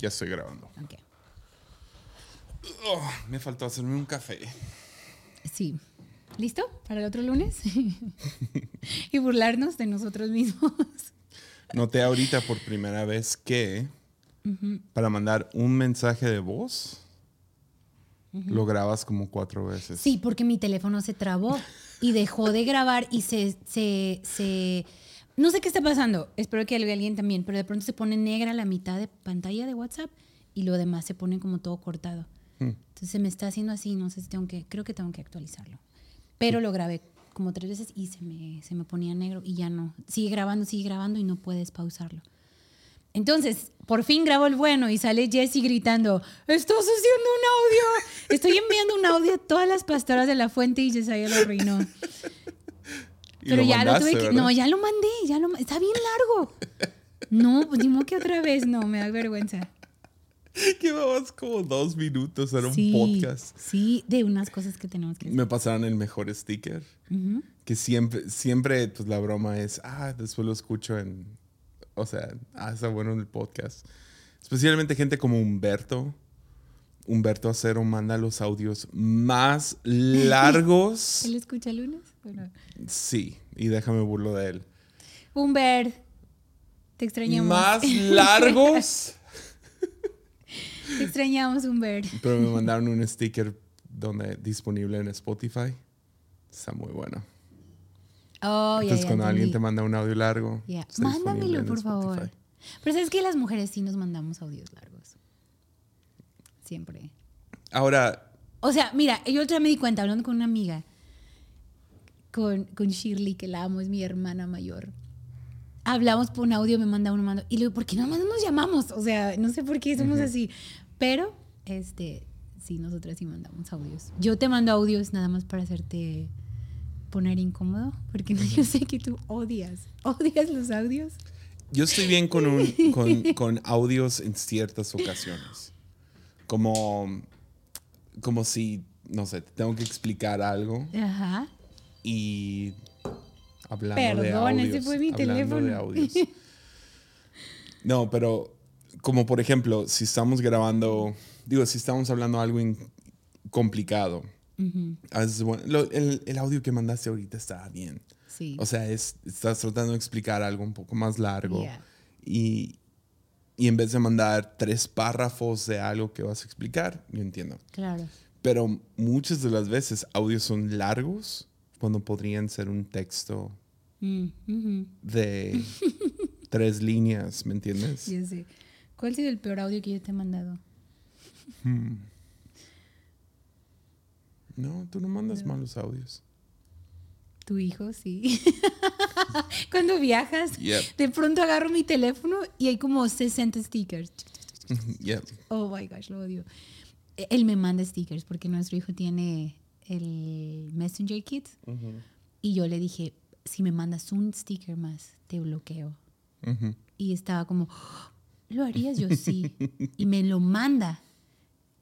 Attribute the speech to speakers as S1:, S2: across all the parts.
S1: Ya estoy grabando.
S2: Ok.
S1: Oh, me faltó hacerme un café.
S2: Sí. ¿Listo para el otro lunes? y burlarnos de nosotros mismos.
S1: Noté ahorita por primera vez que para mandar un mensaje de voz lo grabas como cuatro veces.
S2: Sí, porque mi teléfono se trabó y dejó de grabar y se, se, se... No sé qué está pasando, espero que alguien también, pero de pronto se pone negra la mitad de pantalla de WhatsApp y lo demás se pone como todo cortado.
S1: Hmm.
S2: Entonces se me está haciendo así, no sé si tengo que, creo que tengo que actualizarlo. Pero lo grabé como tres veces y se me, se me ponía negro y ya no. Sigue grabando, sigue grabando y no puedes pausarlo. Entonces, por fin grabo el bueno y sale Jesse gritando, estás haciendo un audio. Estoy enviando un audio a todas las pastoras de la fuente y Jesiah lo arruinó.
S1: Y
S2: Pero
S1: lo
S2: ya lo tuve que...
S1: ¿verdad?
S2: No, ya lo mandé, ya lo Está bien largo. No, pues que otra vez, no, me da vergüenza.
S1: Llevabas como dos minutos, era un podcast.
S2: sí, de unas cosas que tenemos que hacer.
S1: Me pasaron el mejor sticker. Que siempre, siempre, pues la broma es, ah, después lo escucho en, o sea, ah, está bueno en el podcast. Especialmente gente como Humberto. Humberto Acero manda los audios más largos.
S2: ¿Él escucha lunes?
S1: Sí, y déjame burlo de él.
S2: Humbert, te extrañamos.
S1: Más largos.
S2: Te extrañamos, Humbert.
S1: Pero me mandaron un sticker donde disponible en Spotify. Está muy bueno.
S2: Oh,
S1: Entonces cuando alguien te manda un audio largo,
S2: Mándamelo, por favor. Pero sabes que las mujeres sí nos mandamos audios largos. Siempre.
S1: Ahora,
S2: O sea, mira, yo otra me di cuenta hablando con una amiga, con, con Shirley, que la amo, es mi hermana mayor. Hablamos por un audio, me manda uno, mando. Y le digo, ¿por qué no más no nos llamamos? O sea, no sé por qué somos así. Pero, este, sí, nosotras sí mandamos audios. Yo te mando audios nada más para hacerte poner incómodo, porque yo sé que tú odias, odias los audios.
S1: yo estoy bien con, un, con, con audios en ciertas ocasiones. Como, como si, no sé, te tengo que explicar algo
S2: Ajá.
S1: Y hablando de
S2: Perdón,
S1: audios.
S2: ese fue mi
S1: de
S2: teléfono.
S1: audios. No, pero como por ejemplo, si estamos grabando, digo, si estamos hablando algo complicado, bueno, lo- el, el audio que mandaste ahorita está bien.
S2: Sí.
S1: O sea, es, estás tratando de explicar algo un poco más largo.
S2: Yeah.
S1: Y, y en vez de mandar tres párrafos de algo que vas a explicar, yo entiendo.
S2: claro.
S1: Pero muchas de las veces audios son largos cuando podrían ser un texto
S2: Mm,
S1: de tres líneas, ¿me entiendes?
S2: Ya sé. ¿Cuál ha sido el peor audio que yo te he mandado?
S1: No, tú no mandas malos audios.
S2: Tu hijo, sí. Cuando viajas,
S1: Yep.
S2: de pronto agarro mi teléfono y hay como 60 stickers.
S1: Yeah.
S2: Oh my gosh, lo odio. E- Él me manda stickers porque nuestro hijo tiene el Messenger Kit. Y yo le dije, si me mandas un sticker más, te bloqueo. Y estaba como, "Oh, ¿lo harías? Yo sí. Y me lo manda.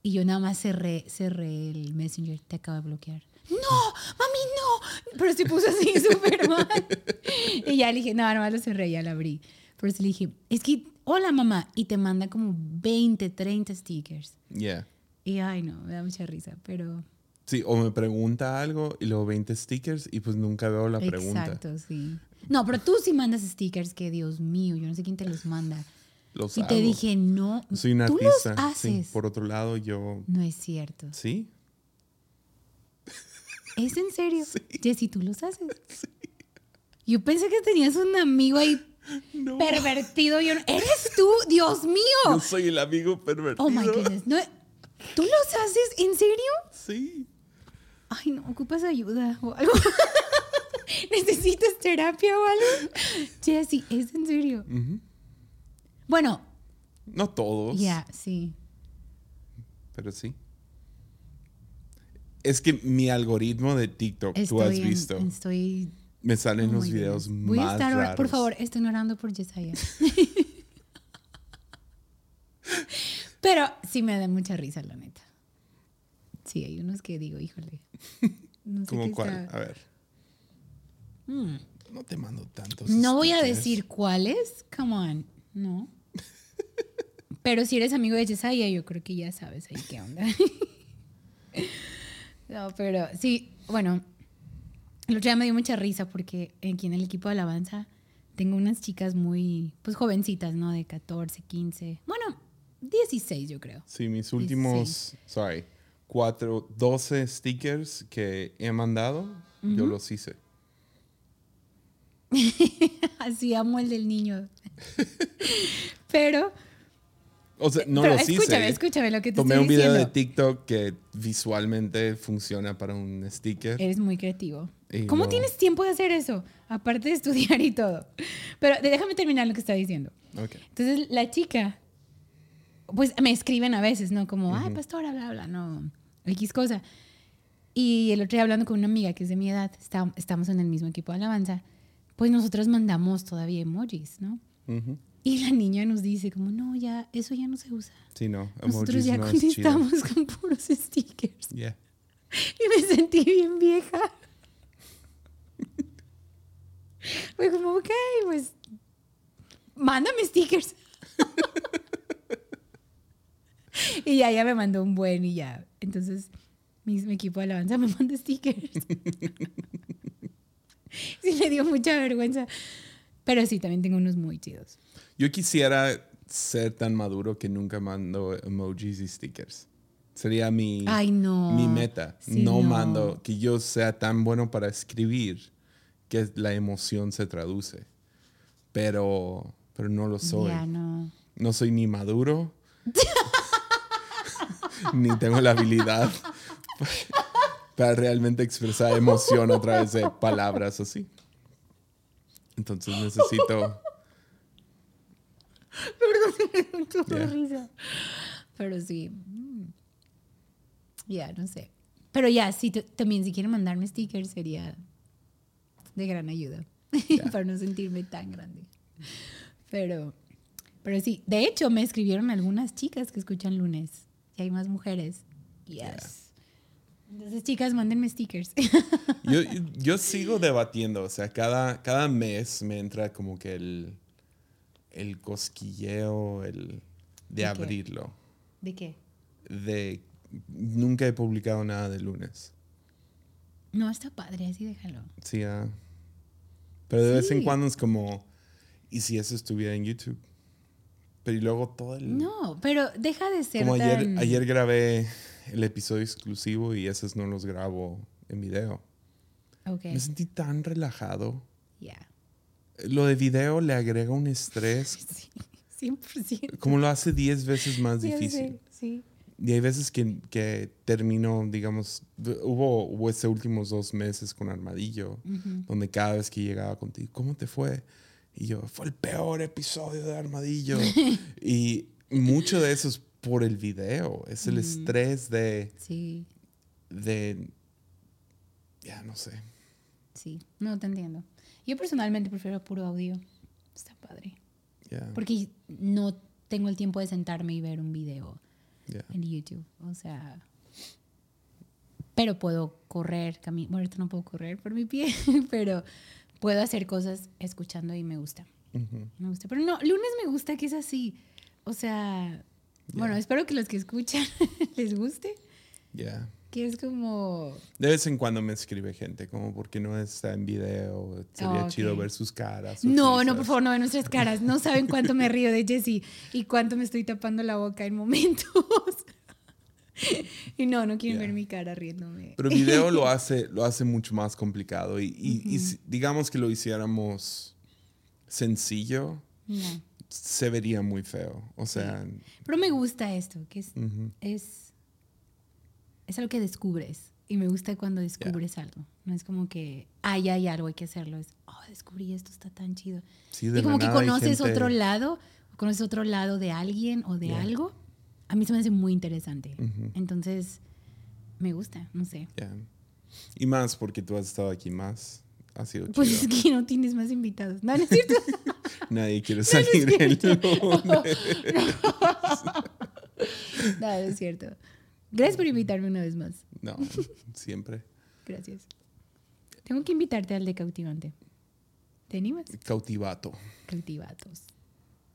S2: Y yo nada más cerré, cerré el Messenger, te acabo de bloquear. No, mami, no. Pero se puso así súper mal. Y ya le dije, no, nomás lo cerré, ya lo abrí. Pero sí le dije, es que, hola mamá. Y te manda como 20, 30 stickers.
S1: Yeah.
S2: Y ay, no, me da mucha risa, pero.
S1: Sí, o me pregunta algo y luego 20 stickers y pues nunca veo la pregunta.
S2: Exacto, sí. No, pero tú sí mandas stickers que, Dios mío, yo no sé quién te los manda.
S1: Los
S2: Y te dije, no,
S1: Soy un
S2: tú
S1: artista.
S2: los haces.
S1: Sí, por otro lado, yo.
S2: No es cierto.
S1: Sí.
S2: ¿Es en serio? Jessy, ¿tú los haces? Yo pensé que tenías un amigo ahí
S1: No.
S2: pervertido. Yo no- ¿Eres tú? ¡Dios mío!
S1: Yo soy el amigo pervertido.
S2: Oh my goodness. No, ¿Tú los haces? ¿En serio?
S1: Sí.
S2: Ay, no, ocupas ayuda o algo. ¿Necesitas terapia o algo? Jessy, ¿es en serio? Bueno,
S1: No todos.
S2: ya, sí.
S1: Pero sí. Es que mi algoritmo de TikTok, tú has
S2: en-
S1: visto,
S2: estoy.
S1: me salen
S2: oh
S1: los videos.
S2: Voy
S1: más
S2: a estar,
S1: raros.
S2: por favor, estoy orando por Jesiah. Pero sí me da mucha risa, la neta. Sí, hay unos que digo, híjole. No sé
S1: ¿Cómo cuál?
S2: está-
S1: A ver. No te mando tantos.
S2: No voy a decir cuáles, come on, no. Pero si eres amigo de Yesaya, yo creo que ya sabes ahí qué onda. no, pero sí, bueno, el otro día me dio mucha risa porque aquí en el equipo de alabanza tengo unas chicas muy, pues jovencitas, ¿no? De 14, 15, bueno, 16 yo creo.
S1: Sí, mis últimos, sorry, cuatro, 12 stickers que he mandado, yo los hice.
S2: Así amo el del niño. Pero
S1: o sea, no
S2: Pero
S1: los
S2: escúchame,
S1: hice.
S2: escúchame lo que te
S1: Tomé
S2: estoy
S1: un video de. TikTok que visualmente funciona para un sticker.
S2: Eres muy creativo.
S1: Y
S2: ¿Cómo tienes tiempo de hacer eso? Aparte de estudiar y todo. Pero déjame terminar lo que está diciendo.
S1: Ok.
S2: Entonces, la chica, pues me escriben a veces, ¿no? Como, ay, pastora, bla, bla, no, X cosa. Y el otro día hablando con una amiga que es de mi edad, está- estamos en el mismo equipo de alabanza, pues nosotros mandamos todavía emojis, ¿no?
S1: Ujú.
S2: Y la niña nos dice como, no, ya, eso ya no se usa.
S1: Sí, no.
S2: Nosotros
S1: emojis
S2: ya
S1: no es
S2: contestamos con puros stickers.
S1: Yeah.
S2: Y me sentí bien vieja. Fue como, ok, pues mándame stickers. y ya, ya me mandó un buen y ya. Entonces, mi, mi equipo de alabanza me manda stickers. sí, me dio mucha vergüenza. Pero sí, también tengo unos muy chidos.
S1: Yo quisiera ser tan maduro que nunca mando emojis y stickers. Sería mi,
S2: Ay, no.
S1: mi meta.
S2: Sí,
S1: no,
S2: no.
S1: mando que yo sea tan bueno para escribir que la emoción se traduce. Pero, pero no lo soy.
S2: Ya, no.
S1: No soy ni maduro, ni tengo la habilidad para realmente expresar emoción a través de palabras así. Entonces necesito...
S2: Perdón, me
S1: Ya.
S2: risa. Pero sí. mm. Ya, no sé. Pero ya, sí, t- también si quieren mandarme stickers sería de gran ayuda. Para no sentirme tan grande. Pero, pero sí. De hecho, me escribieron algunas chicas que escuchan lunes. Y hay más mujeres. Yes. Entonces, chicas, mándenme stickers.
S1: Yo, yo sigo debatiendo, o sea, cada, cada mes me entra como que el, el cosquilleo, el de
S2: qué?
S1: abrirlo.
S2: ¿De qué?
S1: De nunca he publicado nada de lunes.
S2: No, está padre, así déjalo.
S1: Sí, ah. pero de vez en
S2: Sí.
S1: cuando es como, ¿y si eso estuviera en YouTube? Pero y luego todo el...
S2: No, pero deja de ser
S1: como ayer,
S2: tan-
S1: ayer grabé el episodio exclusivo y esos no los grabo en video. Me sentí tan relajado.
S2: ya.
S1: Lo de video le agrega un estrés
S2: Sí, 100%.
S1: como lo hace 10 veces más difícil.
S2: Sí.
S1: Y hay veces que, que termino, digamos, hubo, hubo estos últimos dos meses con Armadillo, donde cada vez que llegaba contigo, ¿cómo te fue? Y yo, fue el peor episodio de Armadillo. y mucho de eso es por el video, es el estrés de,
S2: Sí,
S1: de, ya no sé.
S2: sí. No, te entiendo. Yo personalmente prefiero puro audio. Está padre.
S1: ya,
S2: Porque no tengo el tiempo de sentarme y ver un video en YouTube. O sea. Pero puedo correr, caminar. Bueno, ahorita no puedo correr por mi pie, pero puedo hacer cosas escuchando y me gusta.
S1: Ujú.
S2: Me gusta. Pero no, lunes me gusta que es así. O sea, bueno, espero que los que escuchan les guste.
S1: Ya.
S2: Que es como.
S1: De vez en cuando me escribe gente, como porque no está en video, sería chido ver sus caras.
S2: No, no, por favor, no ven nuestras caras. No saben cuánto me río de Jessie y cuánto me estoy tapando la boca en momentos. Y no, no quieren
S1: Ya.
S2: ver mi cara riéndome.
S1: Pero video lo hace, lo hace mucho más complicado. Y, y- y si- digamos que lo hiciéramos sencillo,
S2: No.
S1: se vería muy feo. O sea,
S2: Pero me gusta esto, que es,
S1: ujú,
S2: es, es algo que descubres. Y me gusta cuando descubres algo. No es como que, ay, hay algo, hay que hacerlo. Es, oh, descubrí esto, está tan chido.
S1: sí, de
S2: Y como que conoces
S1: gente-
S2: otro lado, conoces otro lado de alguien o de
S1: Ya.
S2: algo. A mí se me hace muy interesante. Entonces, me gusta, no sé.
S1: Y más porque tú has estado aquí más. Ha sido chido.
S2: Pues es que no tienes más invitados. No, no es cierto.
S1: Nadie quiere salir el lunes.
S2: no, no es cierto. Gracias por invitarme una vez más.
S1: No, siempre.
S2: Gracias. Tengo que invitarte al de cautivante. ¿Te animas?
S1: Cautivato.
S2: Cautivatos.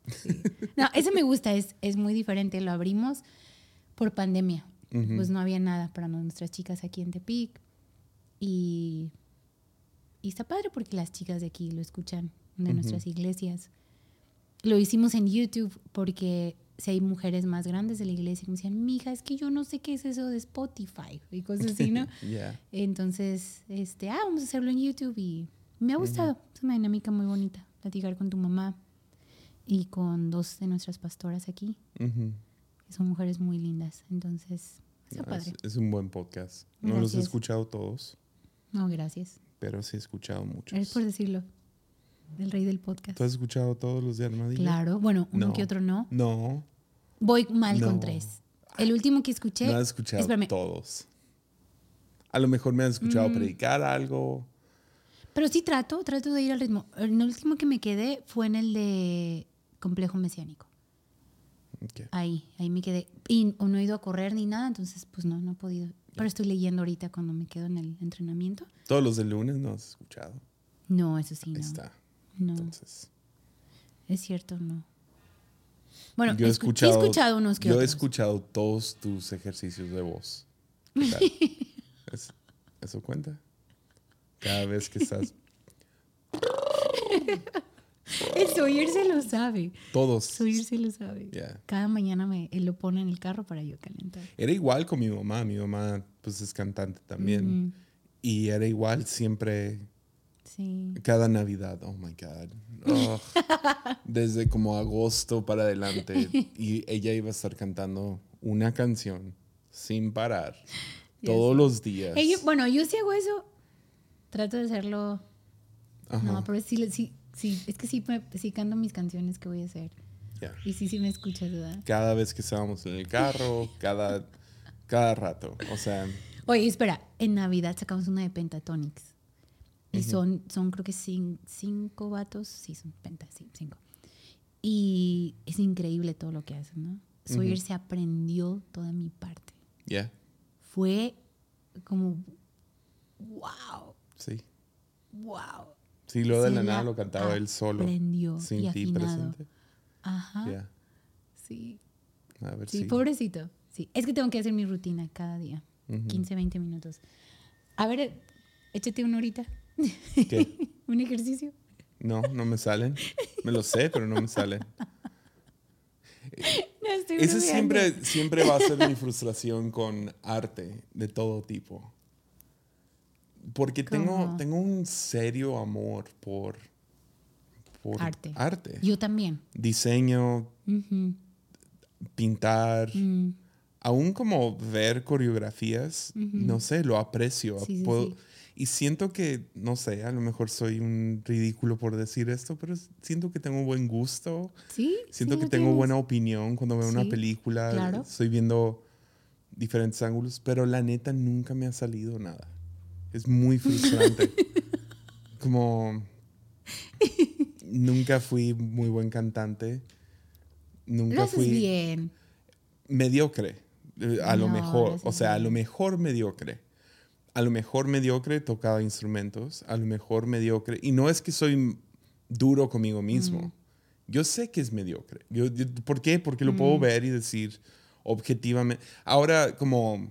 S2: Sí. No, ese me gusta, es, es muy diferente. Lo abrimos por pandemia. Pues no había nada para nuestras chicas aquí en Tepic. Y, y está padre porque las chicas de aquí lo escuchan de nuestras iglesias. Lo hicimos en YouTube porque si hay mujeres más grandes de la iglesia que me decían, mija, es que yo no sé qué es eso de Spotify y cosas así, ¿no? Entonces, este, ah, vamos a hacerlo en YouTube y me ha gustado. Es una dinámica muy bonita, platicar con tu mamá y con dos de nuestras pastoras aquí, que son mujeres muy lindas. Entonces, está padre.
S1: Es, un buen podcast. No los he escuchado todos.
S2: No, gracias.
S1: Pero sí he escuchado muchos.
S2: Es por decirlo. El rey del podcast.
S1: ¿Tú has escuchado todos los de Armadillo?
S2: Claro, bueno, uno que otro no.
S1: No.
S2: Voy mal con tres. El último que escuché.
S1: No has escuchado todos. A lo mejor me has escuchado mm. predicar algo.
S2: Pero sí trato, trato de ir al ritmo. El último que me quedé fue en el de complejo mesiánico. Ahí, ahí me quedé. Y no he ido a correr ni nada, entonces pues no, no he podido. Pero estoy leyendo ahorita cuando me quedo en el entrenamiento.
S1: Todos los de lunes no has escuchado.
S2: No, eso sí, no.
S1: está.
S2: No. Entonces. Es cierto, no. Bueno, yo he escuchado, he escuchado unos que
S1: Yo he escuchado todos tus ejercicios de voz. ¿Eso cuenta? Cada vez que estás.
S2: El Sawyer se lo sabe.
S1: Todos.
S2: Sawyer se lo sabe. Cada mañana me, él lo pone en el carro para yo calentar.
S1: Era igual con mi mamá. Mi mamá, pues, es cantante también. Y era igual siempre cada Navidad, oh my God. Oh, desde como agosto para adelante. Y ella iba a estar cantando una canción sin parar. todos los días.
S2: bueno, yo sí hago eso. Trato de hacerlo. No, pero sí, sí, sí, es que sí, sí canto mis canciones que voy a hacer. Y sí, sí me escuchas, ¿verdad?
S1: Cada vez que estábamos en el carro, cada, cada rato. O sea.
S2: Oye, espera, en Navidad sacamos una de Pentatonix. Y son, son creo que cinco, vatos, sí, son pentas, sí, cinco. Y es increíble todo lo que hacen, ¿no? Sawyer se aprendió toda mi parte.
S1: Ya.
S2: Fue como, wow.
S1: Sí.
S2: Wow.
S1: Sí, lo de la nada lo cantaba él solo.
S2: Aprendió sin ti presente. Ajá. Sí.
S1: A ver,
S2: sí, sí, pobrecito. Sí, es que tengo que hacer mi rutina cada día. 15, 20 minutos. A ver, échate una horita.
S1: ¿Qué?
S2: ¿Un ejercicio?
S1: No, no me salen. Me lo sé, pero no me salen.
S2: No,
S1: Esa siempre, siempre va a ser mi frustración con arte de todo tipo. Porque tengo, tengo un serio amor por, por arte.
S2: Yo también.
S1: Diseño, pintar, mm. aún como ver coreografías, no sé, lo aprecio. Puedo, y siento que, no sé, a lo mejor soy un ridículo por decir esto, pero siento que tengo buen gusto.
S2: Sí.
S1: Siento que tengo buena opinión cuando veo una película. Claro. Estoy viendo diferentes ángulos, pero la neta nunca me ha salido nada. Es muy frustrante. Como nunca fui muy buen cantante. Nunca fui
S2: bien.
S1: mediocre. Eh, a lo mejor, o sea, a lo mejor mediocre a lo mejor mediocre tocaba instrumentos, a lo mejor mediocre, y no es que soy duro conmigo mismo, yo sé que es mediocre. Yo, ¿Por qué? Porque lo puedo ver y decir objetivamente. Ahora, como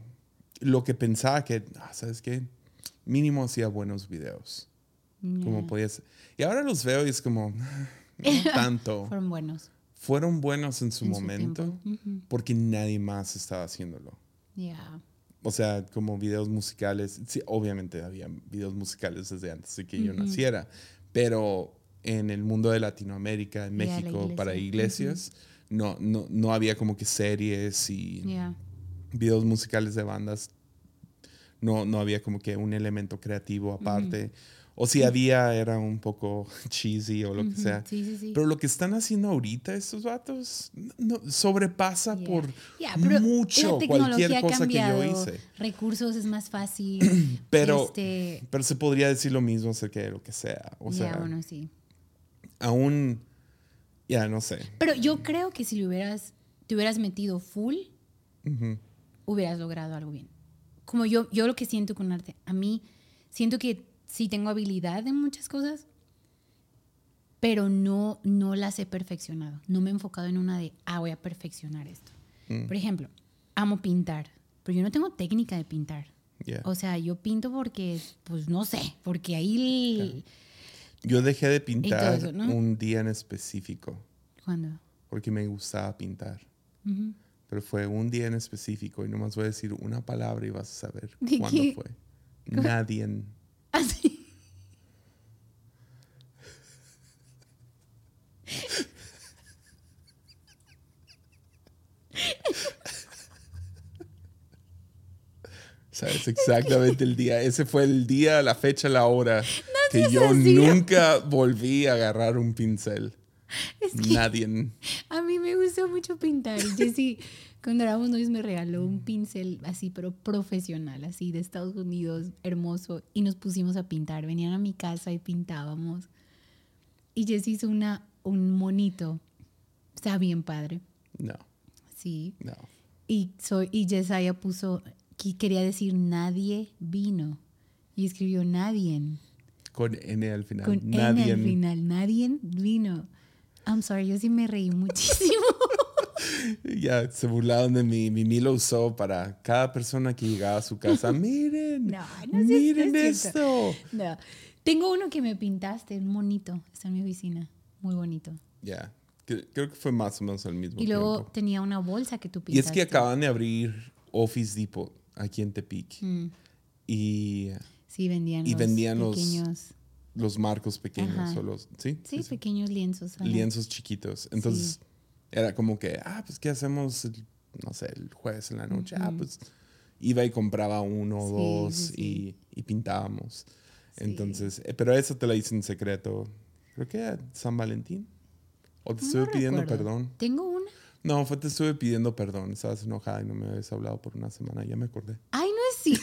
S1: lo que pensaba que, ah, ¿sabes qué? Mínimo hacía buenos videos. Como podías. Y ahora los veo y es como, no tanto.
S2: Fueron buenos.
S1: Fueron buenos en su momento porque nadie más estaba haciéndolo.
S2: Ya.
S1: O sea, como videos musicales. Sí, obviamente había videos musicales desde antes de que yo naciera, pero en el mundo de Latinoamérica, en México, para iglesias, no, no, no había como que series y videos musicales de bandas. No, no había como que un elemento creativo aparte. O si había, era un poco cheesy o lo que sea. Pero lo que están haciendo ahorita estos vatos no, sobrepasa por mucho cualquier cosa que yo hice.
S2: Recursos es más fácil.
S1: pero, este pero se podría decir lo mismo acerca de lo que sea. O sea,
S2: bueno, sí.
S1: Aún, ya no sé.
S2: Pero yo creo que si lo hubieras, te hubieras metido full, hubieras logrado algo bien. Como yo, yo lo que siento con arte, a mí siento que sí tengo habilidad en muchas cosas, pero no, no las he perfeccionado. No me he enfocado en una de, ah, voy a perfeccionar esto.
S1: Mm.
S2: Por ejemplo, amo pintar, pero yo no tengo técnica de pintar.
S1: Yeah.
S2: O sea, yo pinto porque, pues no sé, porque ahí...
S1: Yo dejé de pintar
S2: eso, ¿no?
S1: un día en específico
S2: ¿Cuándo?
S1: porque me gustaba pintar.
S2: Ujú.
S1: Pero fue un día en específico y nomás voy a decir una palabra y vas a saber
S2: ¿De
S1: cuándo
S2: qué?
S1: fue. Nadie.
S2: Así.
S1: Sabes exactamente el día. Ese fue el día, la fecha, la hora que
S2: seas
S1: yo
S2: así.
S1: nunca volví a agarrar un pincel.
S2: Es que
S1: Nadie.
S2: a mí me gustó mucho pintar. Jessy, cuando éramos novios, me regaló un pincel así, pero profesional, así de Estados Unidos, hermoso. Y nos pusimos a pintar. Venían a mi casa y pintábamos. Y Jessy hizo una, un monito. Está bien padre.
S1: No,
S2: Sí.
S1: no.
S2: Y, soy, y Yesaya puso, que quería decir nadie vino. Y escribió nadie.
S1: Con N al final.
S2: Con
S1: Nadie.
S2: N al final. Nadie vino. I'm sorry, yo sí me reí muchísimo.
S1: Ya se burlaron de mí. Mimi lo usó para cada persona que llegaba a su casa. Miren,
S2: No, no es-
S1: miren
S2: no es cierto.
S1: esto.
S2: No. Tengo uno que me pintaste, un monito. Está en mi oficina. Muy bonito.
S1: Ya, que- creo que fue más o menos al mismo
S2: Y luego
S1: tiempo.
S2: tenía una bolsa que tú
S1: Y
S2: pintaste.
S1: es que acaban de abrir Office Depot aquí en Tepic.
S2: Mm,
S1: Y
S2: sí, vendían
S1: Y
S2: los
S1: vendían
S2: pequeños.
S1: los marcos pequeños
S2: Ajá.
S1: o los, ¿sí?
S2: Sí, pequeños lienzos. ajá.
S1: lienzos chiquitos. Entonces era como que, ah, pues ¿qué hacemos? el- no sé, el jueves en la noche. Ah, pues iba y compraba uno o
S2: Sí,
S1: dos
S2: sí, sí.
S1: Y, y pintábamos.
S2: Sí.
S1: Entonces, eh, pero eso te lo hice en secreto. Creo que San Valentín. O te
S2: No
S1: estuve pidiendo
S2: recuerdo.
S1: perdón.
S2: Tengo una.
S1: No, fue te estuve pidiendo perdón. Estabas enojada y no me habías hablado por una semana. Ya me acordé.
S2: Ay,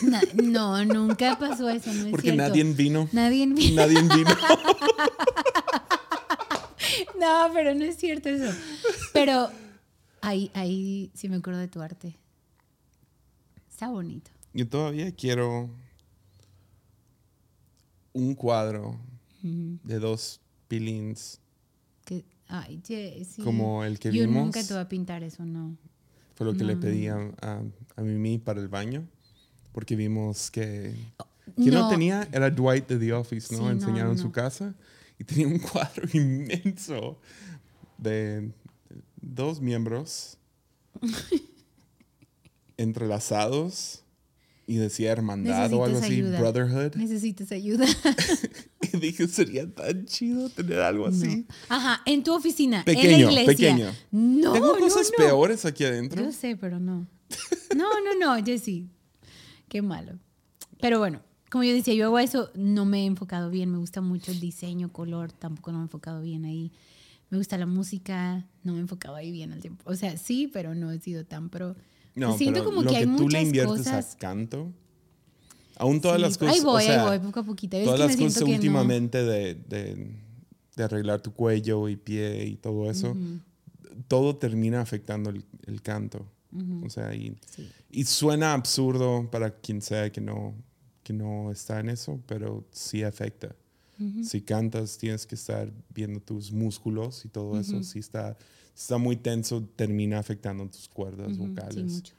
S2: no na- nunca pasó eso, no es
S1: Porque
S2: cierto.
S1: nadie vino.
S2: Nadie vino.
S1: Nadie vino.
S2: No, pero no es cierto eso. Pero ahí, ahí sí me acuerdo de tu arte. Está bonito.
S1: Yo todavía quiero un cuadro de dos pilins
S2: Que, ay, ye- sí.
S1: como el que
S2: Yo
S1: vimos.
S2: nunca te voy a pintar eso, no.
S1: Fue lo que le pedí a, a, a Mimi para el baño. Porque vimos que quien no,
S2: No.
S1: tenía era Dwight de The Office, ¿no?
S2: Sí,
S1: Enseñaron
S2: no,
S1: su casa y tenía un cuadro inmenso de dos miembros entrelazados y decía hermandad o algo
S2: Necesitas
S1: así,
S2: ayuda.
S1: brotherhood.
S2: Necesitas ayuda.
S1: Y dije, sería tan chido tener algo así.
S2: No. Ajá, en tu oficina, en
S1: Pequeño,
S2: la iglesia.
S1: pequeño.
S2: No,
S1: Tengo
S2: no,
S1: cosas
S2: no.
S1: peores aquí adentro.
S2: Yo sé, pero no. No, no, no, Jessy. Qué malo. Pero bueno, como yo decía, yo hago eso, no me he enfocado bien. Me gusta mucho el diseño, color, tampoco no me he enfocado bien ahí. Me gusta la música, no me he enfocado ahí bien al tiempo. O sea, sí, pero no he sido tan pro.
S1: No,
S2: Siento
S1: pero
S2: como
S1: lo
S2: que hay
S1: tú le
S2: muchas
S1: inviertes
S2: cosas.
S1: a canto, aún todas
S2: Sí,
S1: las cosas,
S2: Ahí voy,
S1: o sea,
S2: ahí voy, poco a poquito.
S1: Todas
S2: que me
S1: las cosas
S2: siento que no-
S1: últimamente de, de, de arreglar tu cuello y pie y todo eso, todo termina afectando el, el canto. O sea, y,
S2: Sí.
S1: y suena absurdo para quien sea que no, que no está en eso, pero sí afecta. Si cantas, tienes que estar viendo tus músculos y todo eso. Si está, está muy tenso, termina afectando tus cuerdas
S2: Ujú, Sí,
S1: vocales.
S2: mucho.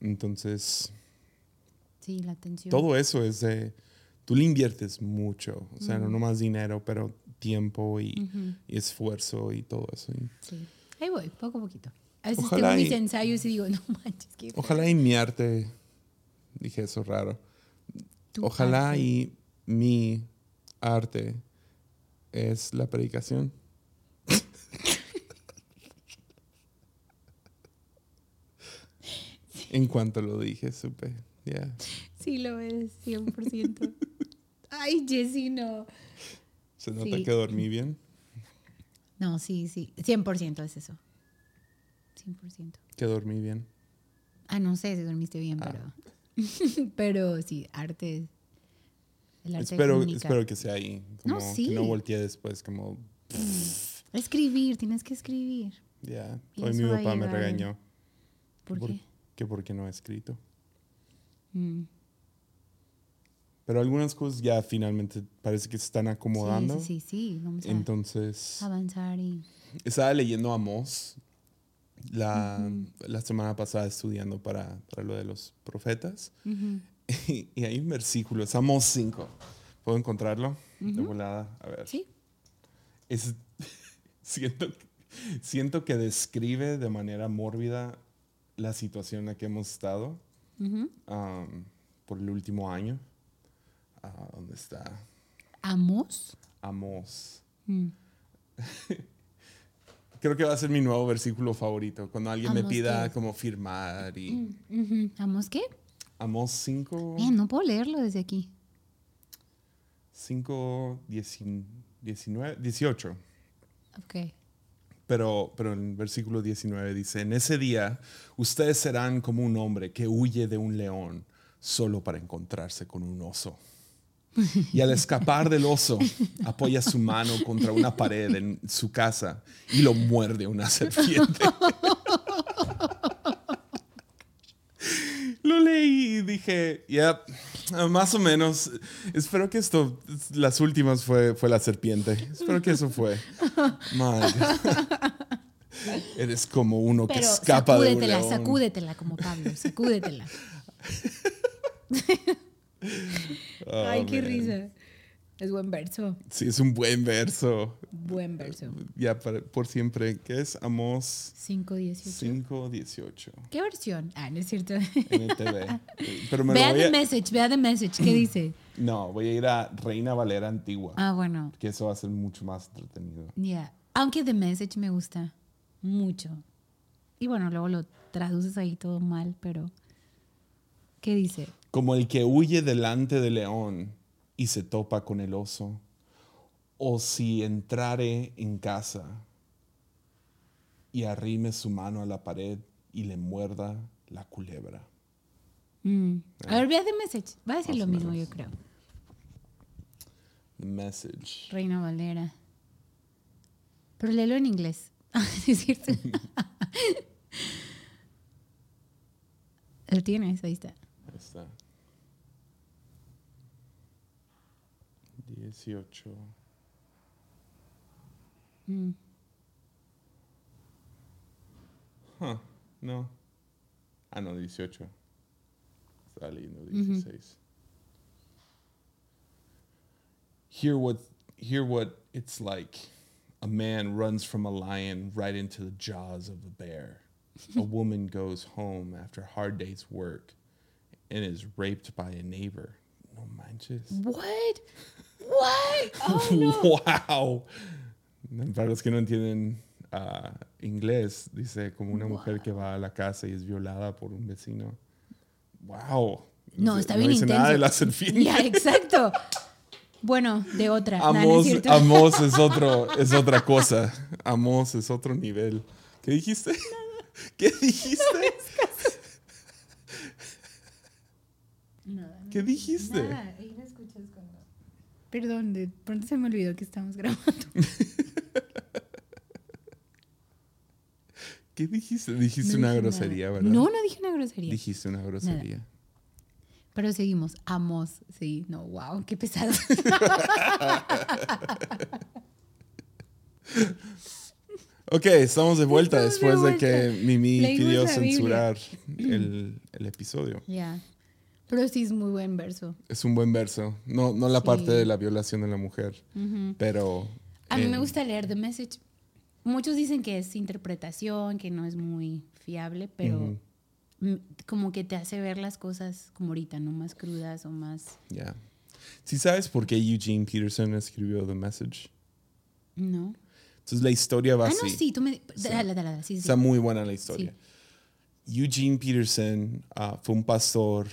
S1: Entonces,
S2: Sí, la atención.
S1: todo eso es de. Tú le inviertes mucho. O sea, no nomás dinero, pero tiempo y, y esfuerzo y todo eso.
S2: Sí. Ahí voy, poco a poquito. A veces
S1: Ojalá
S2: tengo mis
S1: y-
S2: ensayos y digo, no manches, qué
S1: ojalá y mi arte. Dije eso raro. Ojalá
S2: arte.
S1: y mi arte es la predicación. en cuanto lo dije, supe. Ya.
S2: Sí, lo es, 100%. Ay, Jessy, no.
S1: Se nota
S2: Sí.
S1: que dormí bien.
S2: No, sí, sí. 100% es eso. 100%.
S1: Que dormí bien.
S2: Ah, no sé si dormiste bien,
S1: Ah.
S2: pero. pero sí, arte. El arte
S1: Espero, espero que sea ahí. Como
S2: No, sí.
S1: Que no volteé después, como,
S2: Escribir, tienes que escribir.
S1: ya. Hoy mi
S2: a
S1: papá me regañó.
S2: ¿Por
S1: por-
S2: qué?
S1: Que porque no he escrito.
S2: Mm.
S1: Pero algunas cosas ya finalmente parece que se están acomodando.
S2: Sí, sí, sí, vamos a
S1: Entonces,
S2: avanzar y...
S1: estaba leyendo Amós la, la semana pasada estudiando para, para lo de los profetas. y, y hay un versículo, es Amós 5. ¿Puedo encontrarlo? De volada. A ver.
S2: Sí.
S1: Es, siento, siento que describe de manera mórbida la situación en la que hemos estado um, por el último año. Ah, ¿Dónde está?
S2: ¿Amos?
S1: Amós.
S2: Mm.
S1: Creo que va a ser mi nuevo versículo favorito. Cuando alguien me pida
S2: ¿qué
S1: como firmar y...
S2: Ujú. ¿Amos qué?
S1: Amós 5,
S2: Bien, no puedo leerlo desde aquí.
S1: 5, 19, 18.
S2: Ok.
S1: Pero, pero en el versículo 19 dice, en ese día ustedes serán como un hombre que huye de un león solo para encontrarse con un oso. Y al escapar del oso, apoya su mano contra una pared en su casa y lo muerde una serpiente. Lo leí y dije, ya, más o menos. Espero que esto, las últimas fue, fue la serpiente. Espero que eso fue. Madre. Eres como uno que escapa de un
S2: sacúdetela,
S1: león.
S2: sacúdetela como Pablo, sacúdetela.
S1: Oh,
S2: Ay, qué
S1: man.
S2: risa. Es buen verso,
S1: Sí, es un buen verso.
S2: buen verso.
S1: Ya para- por siempre. ¿Qué es? Amos
S2: 5.18.
S1: 5, 18.
S2: ¿Qué versión? Ah, no es cierto.
S1: NTV. Pero me
S2: Vea the
S1: a...
S2: message, vea the message. ¿Qué dice?
S1: No, voy a ir a Reina Valera Antigua.
S2: Ah, bueno,
S1: Que eso va a ser mucho más entretenido.
S2: ya. Aunque the message me gusta mucho. Y bueno, luego lo traduces ahí todo mal, pero... ¿Qué dice?
S1: Como el que huye delante del león y se topa con el oso, o si entrare en casa y arrime su mano a la pared y le muerda la culebra.
S2: Mm. A ver, vea the message. Va a decir
S1: Más
S2: lo mismo, yo creo.
S1: The message.
S2: Reina Valera. Pero léelo en inglés. Ah, es cierto. Lo tienes, ahí está.
S1: Está. 18.
S2: Mm.
S1: Huh, no. Ah, no, 18. Estaba leyendo 16. Hear what hear what it's like. A man runs from a lion right into the jaws of a bear. a woman goes home after a hard day's work and is raped by a neighbor. No manches.
S2: What? What? Oh, no.
S1: wow. Para los que no entienden ah, inglés, dice como una mujer que va a la casa y es violada por un vecino. Wow.
S2: No, está bien
S1: dice
S2: intenso.
S1: nada de la serpiente.
S2: Ya, exacto. Bueno, de otra. Nah, no es
S1: Amos,
S2: cierto.
S1: Amos es otro, es otra cosa. Amos es otro nivel. ¿Qué dijiste? ¿Qué dijiste?
S2: Nada,
S1: ¿Qué dijiste?
S2: Nada, ahí lo escuchas cuando... Perdón, de pronto se me olvidó que estamos grabando.
S1: ¿Qué dijiste? Dijiste
S2: No
S1: una
S2: dije
S1: grosería,
S2: nada.
S1: ¿verdad?
S2: No, no dije una grosería.
S1: Dijiste una grosería.
S2: Pero seguimos. Amos. Sí, no, wow, qué pesado.
S1: Ok, estamos de vuelta
S2: Estamos de
S1: después de, que. Mimi
S2: Leímos
S1: pidió censurar el, el episodio.
S2: Ya. Pero sí es muy buen verso.
S1: Es un buen verso. No, no la
S2: Sí.
S1: parte de la violación de la mujer, pero...
S2: A mí
S1: eh,
S2: me gusta leer The Message. Muchos dicen que es interpretación, que no es muy fiable, pero como que te hace ver las cosas como ahorita, ¿no? Más crudas o más...
S1: Ya. ¿Sí sabes por qué Eugene Peterson escribió The Message?
S2: ¿No?
S1: Entonces la historia va
S2: Ah,
S1: así.
S2: no, sí, tú me... Dale, dale, dale, sí, sí.
S1: Está muy buena la historia. Eugene Peterson ah, fue un pastor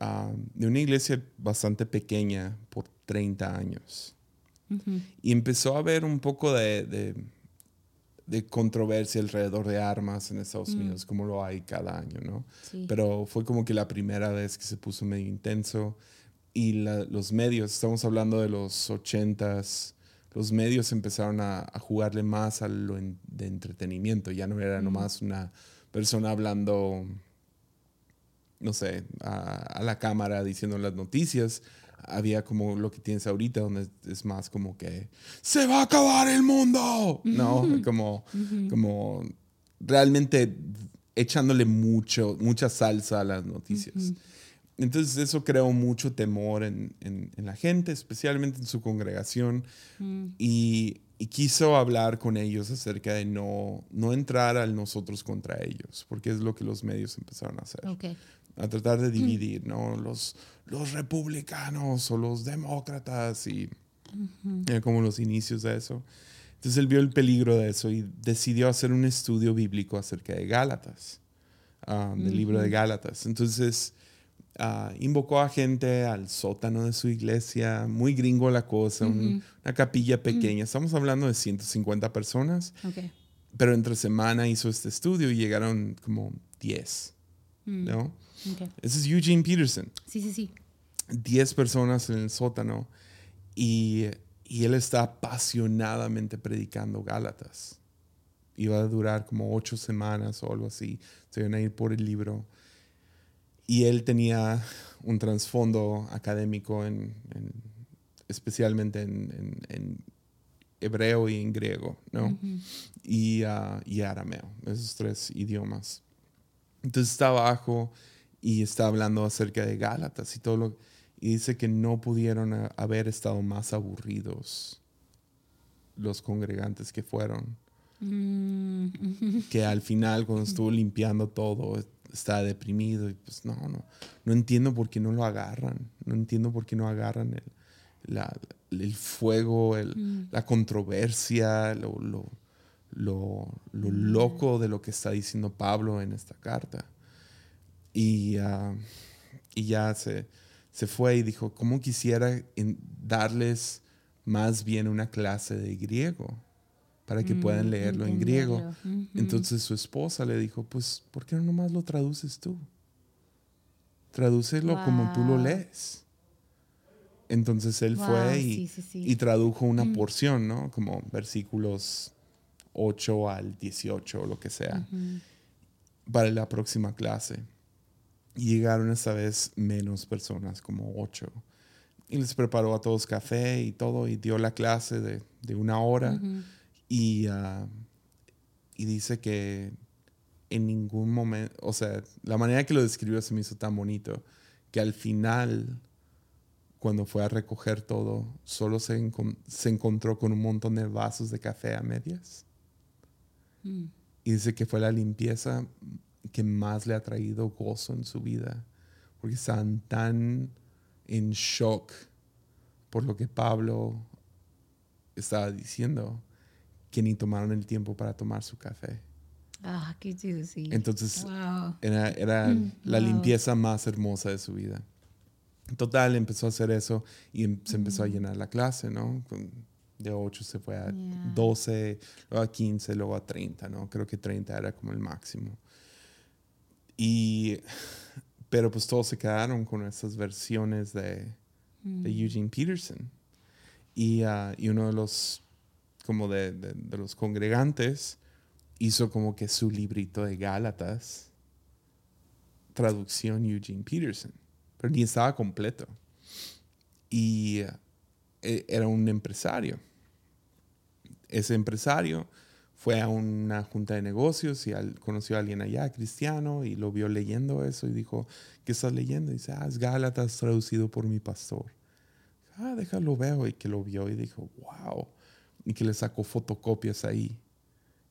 S1: ah, de una iglesia bastante pequeña por 30 años. Y empezó a haber un poco de, de, de controversia alrededor de armas en Estados Unidos, como lo hay cada año, ¿no?
S2: Sí.
S1: Pero fue como que la primera vez que se puso medio intenso. Y la- los medios, estamos hablando de los 80s, los medios empezaron a, a jugarle más a lo en- de entretenimiento. Ya no era nomás una persona hablando, no sé, a, a la cámara diciendo las noticias. había como lo que tienes ahorita, donde es más como que se va a acabar el mundo, ¿no? Como, como realmente echándole mucho, mucha salsa a las noticias. Entonces eso creó mucho temor en, en, la gente, especialmente en su congregación, y, y, quiso hablar con ellos acerca de no, no entrar al nosotros contra ellos, porque es lo que los medios empezaron a hacer. A tratar de dividir, ¿no? Los, los republicanos o los demócratas y como los inicios de eso. Entonces él vio el peligro de eso y decidió hacer un estudio bíblico acerca de Gálatas, ah, del libro de Gálatas. Entonces uh, invocó a gente al sótano de su iglesia, muy gringo la cosa, una capilla pequeña. Estamos hablando de 150 personas, pero entre semana hizo este estudio y llegaron como 10, mm. ¿no? Ese es Eugene Peterson.
S2: Sí, sí, sí.
S1: 10 personas en el sótano y y él está apasionadamente predicando Gálatas. Iba a durar como ocho semanas o algo así. Se iban a ir por el libro. Y él tenía un trasfondo académico, en, especialmente en, hebreo y en griego, ¿no? y, uh, y arameo, esos tres idiomas. Entonces está abajo y está hablando acerca de Gálatas y todo lo y dice que no pudieron haber estado más aburridos los congregantes que fueron. Mm. Que al final, cuando estuvo limpiando todo, estaba deprimido. Y pues no, no. No entiendo por qué no lo agarran. No entiendo por qué no agarran el, el fuego, el, mm. la controversia, lo, lo, lo, lo, mm. loco de lo que está diciendo Pablo en esta carta. Y, ah, y ya se se fue y dijo, ¿cómo quisiera darles más bien una clase de griego para que puedan mm, leerlo en griego? Entonces su esposa le dijo, pues, ¿por qué no nomás lo traduces tú? Tradúcelo como tú lo lees. Entonces él fue y, tradujo una mm. porción, ¿no? Como versículos 8 al 18 o lo que sea, para la próxima clase. Y llegaron esta vez menos personas, como ocho. Y les preparó a todos café y todo, y dio la clase de, de una hora. Y, uh, y dice que en ningún momento, o sea, la manera que lo describió se me hizo tan bonito, que al final, cuando fue a recoger todo, solo se, se encontró con un montón de vasos de café a medias. Mm. Y dice que fue la limpieza que más le ha traído gozo en su vida, porque están tan en shock por lo que Pablo estaba diciendo, que ni tomaron el tiempo para tomar su café.
S2: Ah, qué sí.
S1: Entonces, era, mm, la limpieza más hermosa de su vida. Total, empezó a hacer eso y em, se empezó a mm. llenar la clase, ¿no? de 8 se fue a 12, luego a 15, luego a 30, ¿no? Creo que 30 era como el máximo. Y, pero pues todos se quedaron con esas versiones de, de mm. Eugene Peterson. Y, uh, y, uno de los, como de, los congregantes hizo como que su librito de Gálatas, traducción Eugene Peterson, pero ni estaba completo. Y uh, e, era un empresario. Ese empresario fue a una junta de negocios y conoció a alguien allá, cristiano, y lo vio leyendo eso y dijo, ¿qué estás leyendo? Y dice, ah, es Gálatas traducido por mi pastor. Ah, déjalo veo. Y que lo vio y dijo, wow. Y que le sacó fotocopias ahí.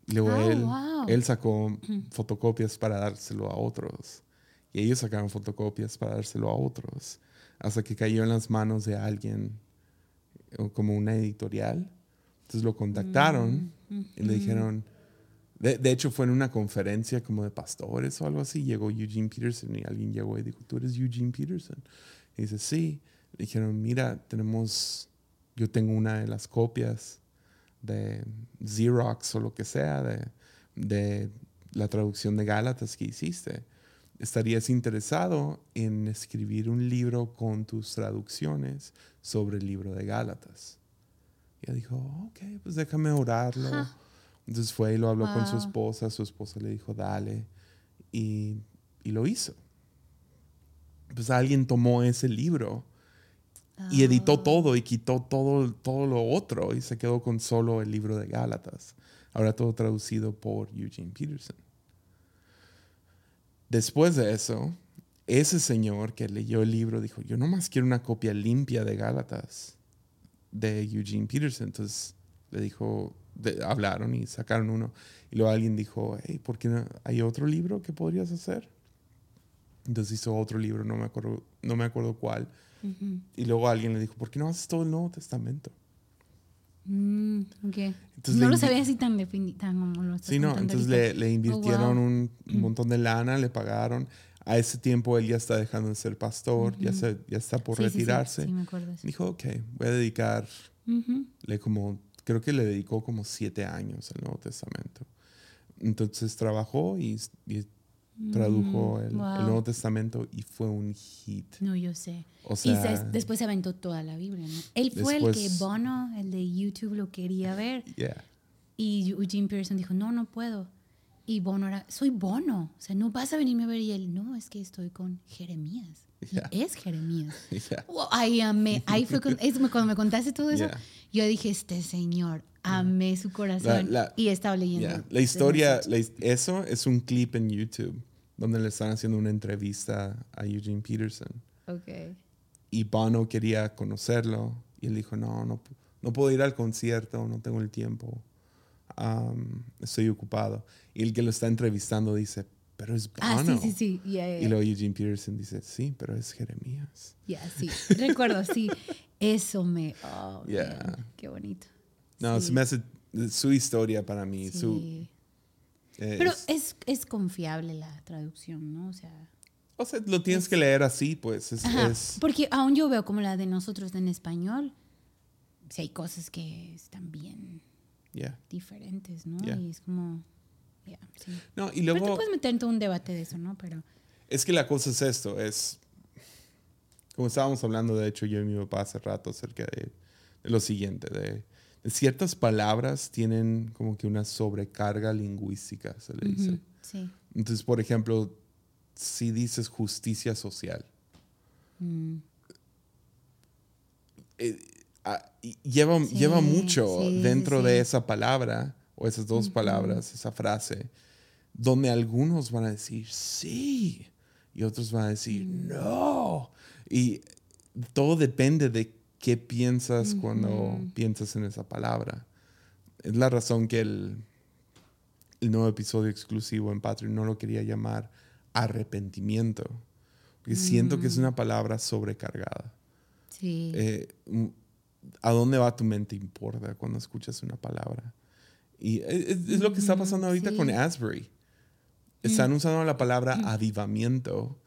S1: Y luego oh, él, él sacó fotocopias para dárselo a otros. Y ellos sacaron fotocopias para dárselo a otros. Hasta que cayó en las manos de alguien como una editorial entonces lo contactaron mm, y le dijeron, de, de, hecho fue en una conferencia como de pastores o algo así, llegó Eugene Peterson y alguien llegó y dijo, ¿tú eres Eugene Peterson? Y dice, sí. Le dijeron, mira, tenemos, yo tengo una de las copias de Xerox o lo que sea de, de la traducción de Gálatas que hiciste. ¿Estarías interesado en escribir un libro con tus traducciones sobre el libro de Gálatas? Y dijo, ok, pues déjame orarlo. Entonces fue y lo habló con su esposa. Su esposa le dijo, dale. Y, y, lo hizo. Pues alguien tomó ese libro Y editó todo y quitó todo, todo lo otro y se quedó con solo el libro de Gálatas. Ahora todo traducido por Eugene Peterson. Después de eso, ese señor que leyó el libro dijo, yo nomás quiero una copia limpia de Gálatas de Eugene Peterson. Entonces le dijo, hablaron y sacaron uno. Y luego alguien dijo, hey, ¿por qué no hay otro libro que podrías hacer? Entonces hizo otro libro, no me acuerdo, no me acuerdo cuál. Y luego alguien le dijo, ¿por qué no haces todo el Nuevo Testamento?
S2: Mm, no lo sabía así tan definido como lo
S1: Sí, no, entonces le, le, oh, invirtieron un, montón de lana, le pagaron. A ese tiempo él ya está dejando de ser pastor, ya, se, ya está por retirarse.
S2: Sí, me acuerdo,
S1: Dijo, ok, voy a dedicar, le como, creo que le dedicó como siete años al Nuevo Testamento. Entonces trabajó y, tradujo mm, el, Nuevo Testamento y fue un hit.
S2: No, yo sé. y después se aventó toda la Biblia, ¿no? Él fue el que Bono, el de YouTube, lo quería ver. Y Eugene Pearson dijo, no, no puedo. Y Bono era, soy Bono, o sea, no vas a venirme a ver. Y él, no, es que estoy con Jeremías. es Jeremías. ahí fue cuando me contaste todo eso. Yo dije, este señor, amé su corazón y estaba leyendo.
S1: La historia, eso es un clip en YouTube donde le están haciendo una entrevista a Eugene Peterson.
S2: Okay.
S1: Y Bono quería conocerlo y él dijo, no, no, no puedo ir al concierto, no tengo el tiempo, estoy ocupado. Y el que lo está entrevistando dice, pero es
S2: Bono. Ah, sí, sí, sí.
S1: Y luego Eugene Peterson dice, sí, pero es Jeremías.
S2: Ya, sí. Recuerdo, sí. Eso me... Oh, qué bonito.
S1: No, se me hace su historia para mí. Su,
S2: Pero es, es, confiable la traducción, ¿no? O sea...
S1: O sea, lo tienes que leer así, pues. Es,
S2: Porque aún yo veo como la de nosotros en español, si hay cosas que están bien diferentes, ¿no? Y es como... sí.
S1: No, y luego...
S2: Pero te puedes meter en todo un debate de eso, ¿no? Pero...
S1: Es que la cosa es esto, es... Como estábamos hablando, de hecho, yo y mi papá hace rato acerca de, de lo siguiente, de ciertas palabras tienen como que una sobrecarga lingüística, se le dice. Entonces, por ejemplo, si dices justicia social, mm. eh, ah, lleva, lleva mucho dentro de esa palabra o esas dos palabras, esa frase, donde algunos van a decir sí y otros van a decir mm. no. Y todo depende de qué piensas cuando piensas en esa palabra. Es la razón que el, el nuevo episodio exclusivo en Patreon no lo quería llamar arrepentimiento, porque siento que es mm. una palabra sobrecargada.
S2: Sí.
S1: Eh, ¿A dónde va tu mente importa cuando escuchas una palabra? Y es, lo que está pasando ahorita con Asbury. Están mm. usando la palabra avivamiento.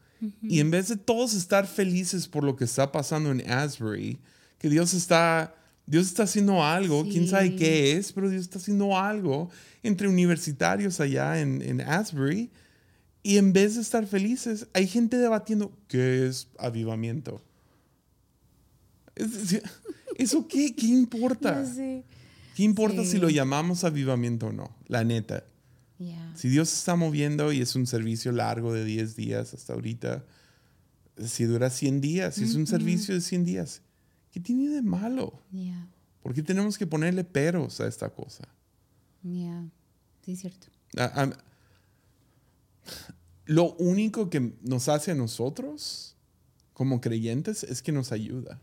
S1: Y en vez de todos estar felices por lo que está pasando en Asbury, que Dios está, Dios está haciendo algo, quién sabe qué es, pero Dios está haciendo algo entre universitarios allá en, en Asbury. Y en vez de estar felices, hay gente debatiendo qué es avivamiento. ¿Eso qué, qué importa? ¿Qué importa si lo llamamos avivamiento o no? La neta. Si Dios se está moviendo y es un servicio largo de 10 días hasta ahorita, si dura 100 días, si es un servicio de 100 días, ¿Qué tiene de malo? ¿Por qué tenemos que ponerle peros a esta cosa?
S2: Ya, sí, es cierto.
S1: lo único que nos hace a nosotros como creyentes es que nos ayuda.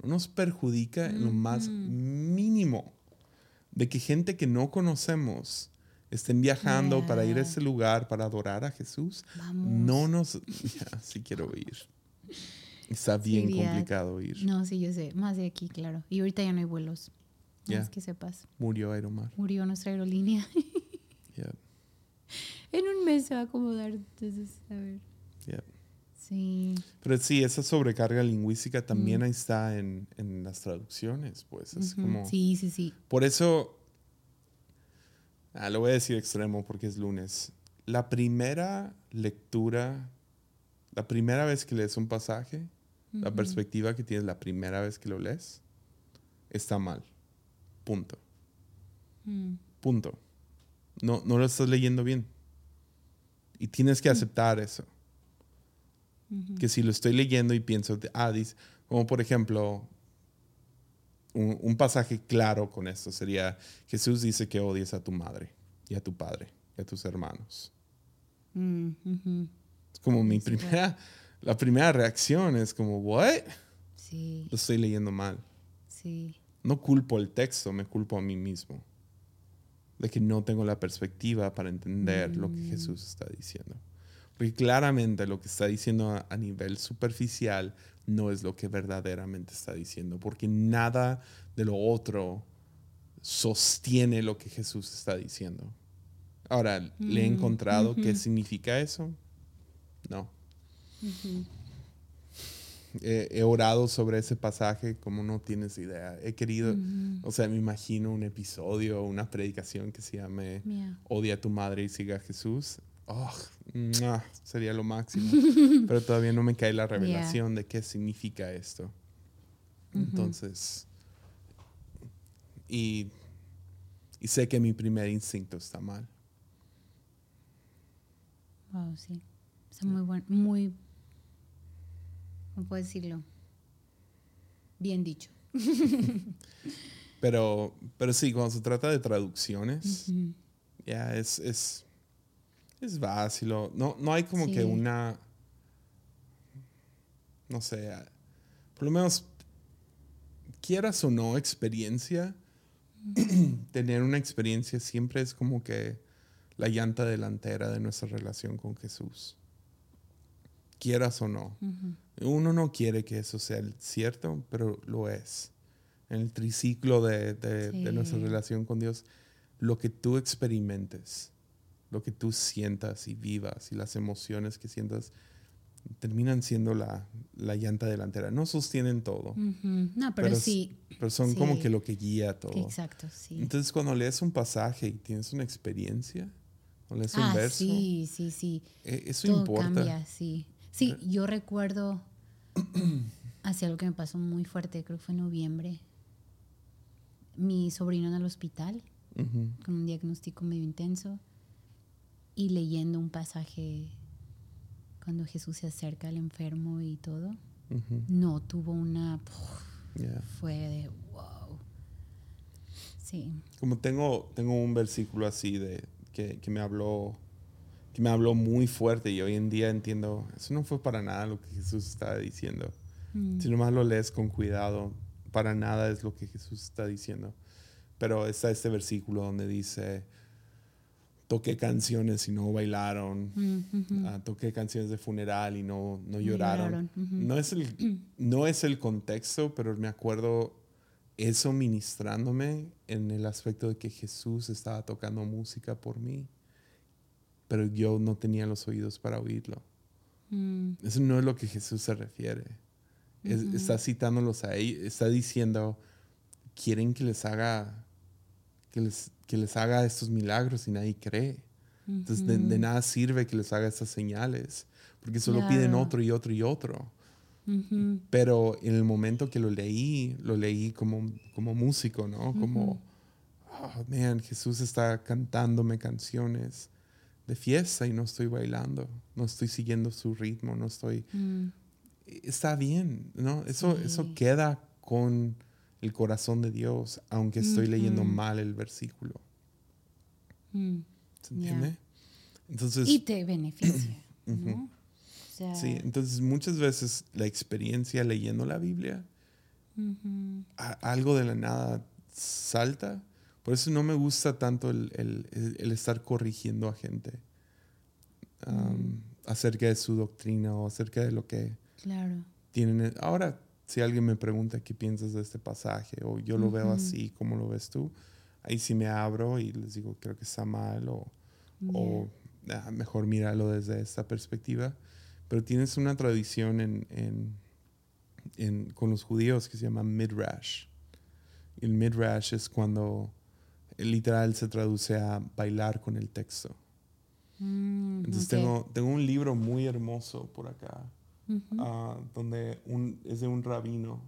S1: No nos perjudica en lo más mínimo de que gente que no conocemos estén viajando para ir a ese lugar para adorar a Jesús. No nos... Ya, sí quiero ir. Está bien complicado ir.
S2: No, sí, yo sé. Más de aquí, claro. Y ahorita ya no hay vuelos. Ya. Es que sepas.
S1: Murió Aeromar.
S2: Murió nuestra aerolínea. En un mes se va a acomodar, entonces, a ver. Sí.
S1: Pero sí, esa sobrecarga lingüística también mm. ahí está en, en, las traducciones, pues. Es como.
S2: Sí, sí, sí.
S1: Por eso. Ah, lo voy a decir extremo porque es lunes. La primera lectura, la primera vez que lees un pasaje, la perspectiva que tienes la primera vez que lo lees está mal. Punto. Mm. Punto. No, no lo estás leyendo bien. Y tienes que mm. aceptar eso. Que si lo estoy leyendo y pienso, ah, dice, como por ejemplo, un, un, pasaje claro con esto sería, Jesús dice que odies a tu madre y a tu padre y a tus hermanos.
S2: Mm.
S1: Es como mi primera, la primera reacción es como, ¿what?
S2: Sí,
S1: Lo estoy leyendo mal.
S2: sí.
S1: No culpo el texto, me culpo a mí mismo. De que no tengo la perspectiva para entender lo que Jesús está diciendo. Porque claramente lo que está diciendo a, a nivel superficial no es lo que verdaderamente está diciendo. Porque nada de lo otro sostiene lo que Jesús está diciendo. Ahora, ¿le he
S2: Mm,
S1: encontrado qué significa eso? No. He, he orado sobre ese pasaje como no tienes idea. He querido, o sea, me imagino un episodio, una predicación que se llame
S2: Yeah.
S1: Odia a tu madre y siga a Jesús. Oh, sería lo máximo. Pero todavía no me cae la revelación de qué significa esto. Entonces, y, y sé que mi primer instinto está mal.
S2: Wow, sí. Está muy bueno, muy, ¿cómo puedo decirlo? Bien dicho.
S1: Pero, pero sí, cuando se trata de traducciones, ya es, es, es vacilo. No, no hay como que una, no sé, por lo menos, quieras o no experiencia, tener una experiencia siempre es como que la llanta delantera de nuestra relación con Jesús. Quieras o no. Uno no quiere que eso sea cierto, pero lo es. En el triciclo de, de- de nuestra relación con Dios, lo que tú experimentes, lo que tú sientas y vivas y las emociones que sientas, terminan siendo la, la llanta delantera. No sostienen todo.
S2: No, pero,
S1: Pero
S2: sí.
S1: pero son
S2: Sí.
S1: como que lo que guía todo.
S2: Exacto, sí.
S1: Entonces, cuando lees un pasaje y tienes una experiencia, o lees un
S2: ah,
S1: verso,
S2: sí, sí, sí.
S1: eh, eso
S2: Todo
S1: importa.
S2: cambia, sí. Sí, yo recuerdo hacia algo que me pasó muy fuerte, creo que fue en noviembre. Mi sobrino en el hospital con un diagnóstico medio intenso y leyendo un pasaje cuando Jesús se acerca al enfermo y todo. No, tuvo una...
S1: Yeah.
S2: Fue de wow. Sí.
S1: Como tengo, tengo un versículo así de que, que me habló que me habló muy fuerte y hoy en día entiendo, eso no fue para nada lo que Jesús estaba diciendo.
S2: Mm.
S1: Si nomás lo lees con cuidado, para nada es lo que Jesús está diciendo. Pero está este versículo donde dice, toqué canciones y no bailaron,
S2: Mm,
S1: ah, toqué canciones de funeral y no, no lloraron. no, es el, no es el contexto, pero me acuerdo eso ministrándome en el aspecto de que Jesús estaba tocando música por mí, pero yo no tenía los oídos para oírlo.
S2: Mm,
S1: Eso no es lo que Jesús se refiere. Es- está citándolos a ellos, está diciendo, quieren que les haga, que les, que les haga estos milagros y nadie cree. Entonces de, de nada sirve que les haga estas señales, porque solo piden
S2: Claro.
S1: otro y otro y otro. Pero en el momento que lo leí, lo leí como, como músico, ¿no? Como, oh, man, Jesús está cantándome canciones de fiesta y no estoy bailando, no estoy siguiendo su ritmo, no estoy...
S2: Mm,
S1: Está bien, ¿no? Eso,
S2: Sí.
S1: eso queda con el corazón de Dios, aunque estoy leyendo mal el versículo.
S2: mm.
S1: ¿Se entiende? Entonces,
S2: Y te beneficia, ¿no? O sea,
S1: sí, entonces muchas veces la experiencia leyendo la Biblia a- algo de la nada salta. Por eso no me gusta tanto el, el- estar corrigiendo a gente um, acerca de su doctrina o acerca de lo que
S2: claro.
S1: tienen. Ahora, si alguien me pregunta qué piensas de este pasaje o yo lo veo así, ¿cómo lo ves tú? Ahí sí me abro y les digo, creo que está mal o, o "Ah, mejor míralo desde esta perspectiva. Pero tienes una tradición en, en- en- con los judíos que se llama midrash. El midrash es cuando literal se traduce a bailar con el texto.
S2: Mm,
S1: Entonces
S2: ok.
S1: tengo, tengo un libro muy hermoso por acá, ah, donde un, es de un rabino.